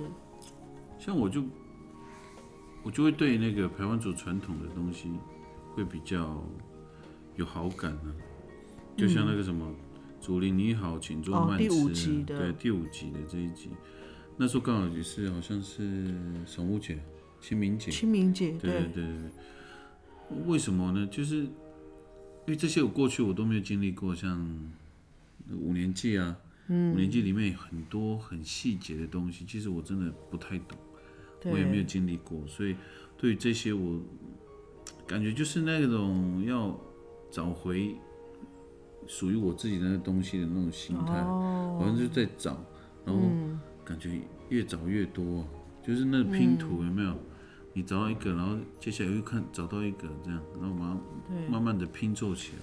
像我就我就会对那个台湾族传统的东西会比较有好感呢、就像那个什么“祖林你好，请做慢吃、哦第五集的。对第五集的这一集，那时候刚好也是好像是神物节、清明节，清明节，对对。对对。对。为什么呢？就是因为这些我过去我都没有经历过，像五年纪啊，嗯。五年纪里面有很多很细节的东西，其实我真的不太懂，我也没有经历过，所以对于这些我感觉就是那种要找回属于我自己的那东西的那种心态，哦，好像就在找，然后嗯。感觉越找越多，就是那个拼图有没有？你找到一个，然后接下来又看找到一个，这样，然后慢慢，慢慢的拼凑起来。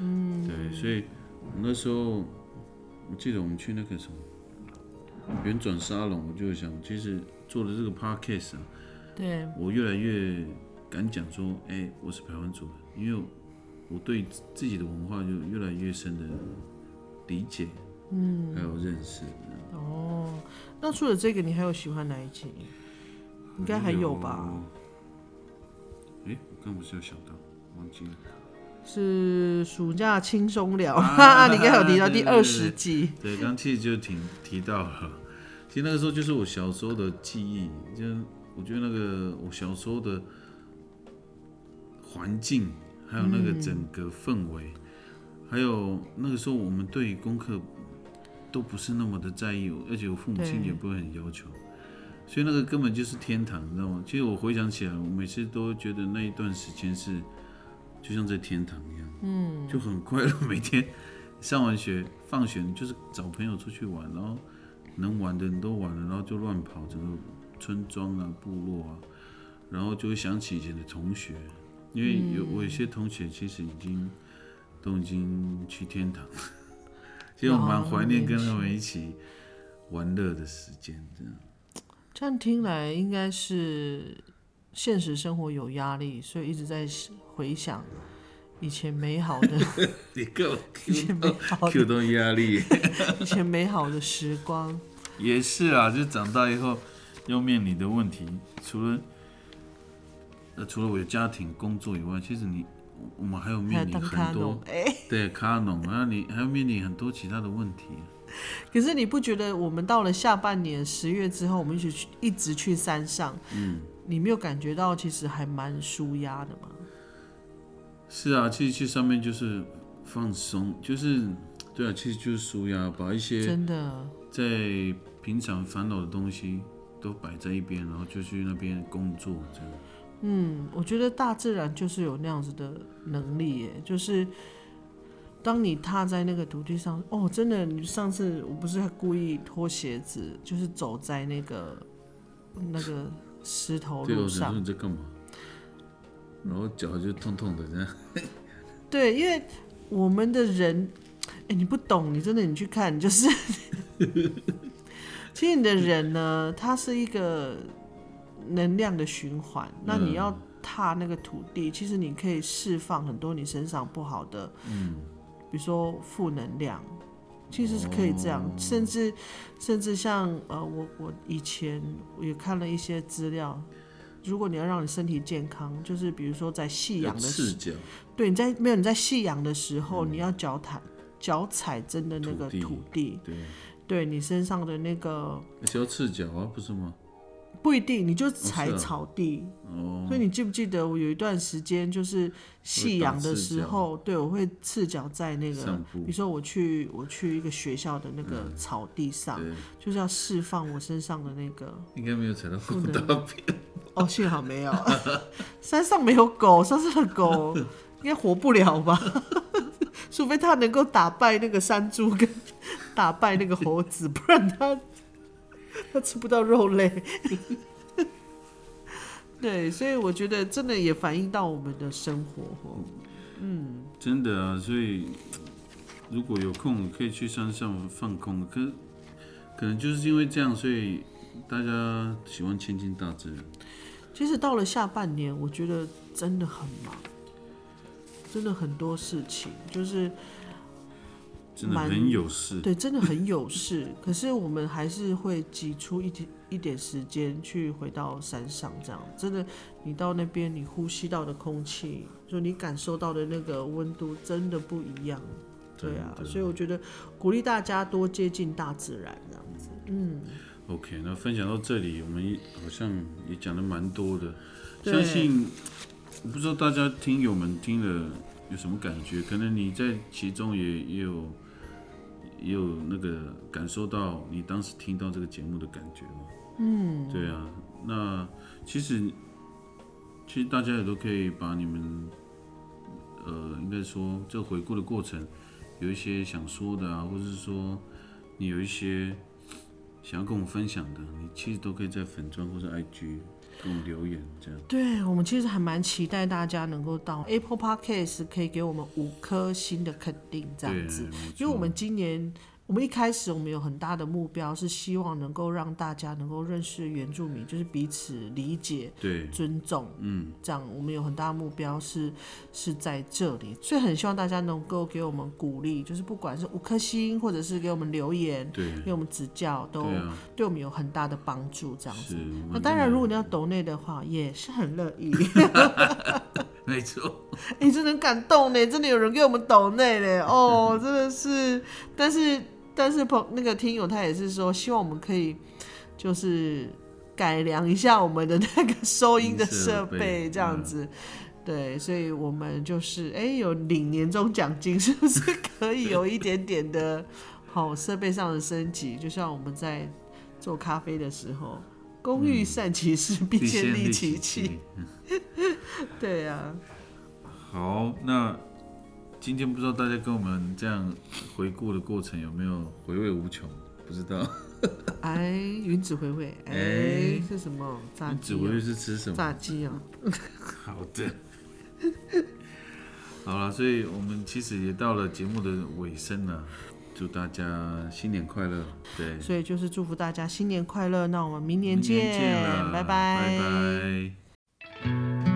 嗯，对，所以我那时候我记得我们去那个什么圆转沙龙，我就想，其实做的这个 podcast 啊，对，我越来越敢讲说，哎、我是台湾族的，因为我对自己的文化就越来越深的理解，嗯，还有认识。哦，那除了这个，你还有喜欢哪一集？应该还有吧？哎、我刚不是有想到，忘记了。是暑假轻松聊，啊 你应该有提到第二十集。对，刚其实就提提到了，其实那个时候就是我小时候的记忆，就我觉得那个我小时候的环境，还有那个整个氛围，还有那个时候我们对功课都不是那么的在意，而且我父母亲也不会很要求，所以那个根本就是天堂，你知道吗？其实我回想起来，我每次都觉得那一段时间是就像在天堂一样，嗯，就很快乐，每天。上完学、放学，就是找朋友出去玩，然后能玩的你都玩了，然后就乱跑，整个村庄啊、部落啊，然后就会想起以前的同学，因为有、我有些同学其实已经都已经去天堂了，其实我蛮怀念跟他们一起玩乐的时间，这样。这样听来，应该是现实生活有压力，所以一直在回想以前美好的、你给我 以前美好 Q 的、到压力，以前美好的时光。也是啊，就长大以后要面临的问题，除了呃除了我的家庭工作以外，其实你我我们还有面临很多，对卡农啊，你还要面临很多其他的问题。可是你不觉得我们到了下半年十月之后，我们一起去一直去山上，嗯，你没有感觉到其实还蛮舒压的吗？是啊，其实去上面就是放松，就是对啊，其实就是舒压，把一些真的，在平常烦恼的东西都摆在一边，然后就去那边工作这样。嗯，我觉得大自然就是有那样子的能力耶，就是当你踏在那个土地上，哦，真的，你上次我不是还故意脱鞋子，就是走在那个那个石头路上，你在干嘛？然后脚就痛痛的这样。对，因为我们的人，哎、你不懂，你真的你去看，就是，其实你的人呢，他是一个能量的循环，那你要踏那个土地，其实你可以释放很多你身上不好的，嗯，比如说负能量。其实是可以这样，甚至甚至像呃，我我以前也看了一些资料，如果你要让你身体健康，就是比如说在夕要阳的时对，你在没有你在夕阳的时候，你要脚踩脚踩真的那个土地土地，对，对你身上的那个而且要赤脚啊，不是吗？不一定，你就踩草地。哦，所以你记不记得我有一段时间就是夕阳的时候，对我会赤脚在那个，比如说我去我去一个学校的那个草地上，对，就是要释放我身上的那个。应该没有踩到狗能大便。哦，幸好没有，山上没有狗，山上的狗 应该活不了吧？除非它能够打败那个山猪跟打败那个猴子，不然它它吃不到肉类。对，所以我觉得真的也反映到我们的生活嗯。真的啊，所以如果有空可以去山上放空，可可能就是因为这样，所以大家喜欢亲近大自然。其实到了下半年，我觉得真的很忙，真的很多事情，就是真的蛮很有事，对，真的很有事。可是我们还是会挤出一点一点时间去回到山上，这样。真的，你到那边，你呼吸到的空气，就你感受到的那个温度，真的不一样。对啊，所以我觉得鼓励大家多接近大自然，这样子。嗯，OK，那分享到这里，我们好像也讲的蛮多的，相信我不知道大家听友们听了有什么感觉，可能你在其中也也有也有那个感受到你当时听到这个节目的感觉嘛。嗯，对啊，那其实其实大家也都可以把你们呃，应该说这回顾的过程有一些想说的啊，或者是说你有一些。想要跟我们分享的，你其实都可以在粉砖或者 IG 跟我们留言，这样。对我们其实还蛮期待大家能够到 Apple Podcast 可以给我们五颗星的肯定，这样子。因为我们今年我们一开始我们有很大的目标，是希望能够让大家能够认识原住民，就是彼此理解、对，尊重，嗯，这样我们有很大的目标是是在这里，所以很希望大家能够给我们鼓励，就是不管是五颗星，或者是给我们留言，对，给我们指教，都对我们有很大的帮助。这样子是。。那当然，如果你要抖内的话，也是很乐意。没错，哎、真的很感动呢，真的有人给我们抖内嘞，哦，真的是。但是，但是朋那个听友他也是说，希望我们可以就是改良一下我们的那个收音的设设备备，这样子。对，所以我们就是哎、有领年终奖金，是不是可以有一点点的好设备上的升级？就像我们在做咖啡的时候，工欲善其事，必先利其器。。对啊。好，那今天不知道大家跟我们这样回顾的过程有没有回味无穷？不知道，哎，云子回味，哎，哎是什么？炸鸡、云子回味？是吃什么？炸鸡哦。好的。好了，所以我们其实也到了节目的尾声了，祝大家新年快乐！对，所以就是祝福大家新年快乐。那我们明年明年见拜，拜拜拜。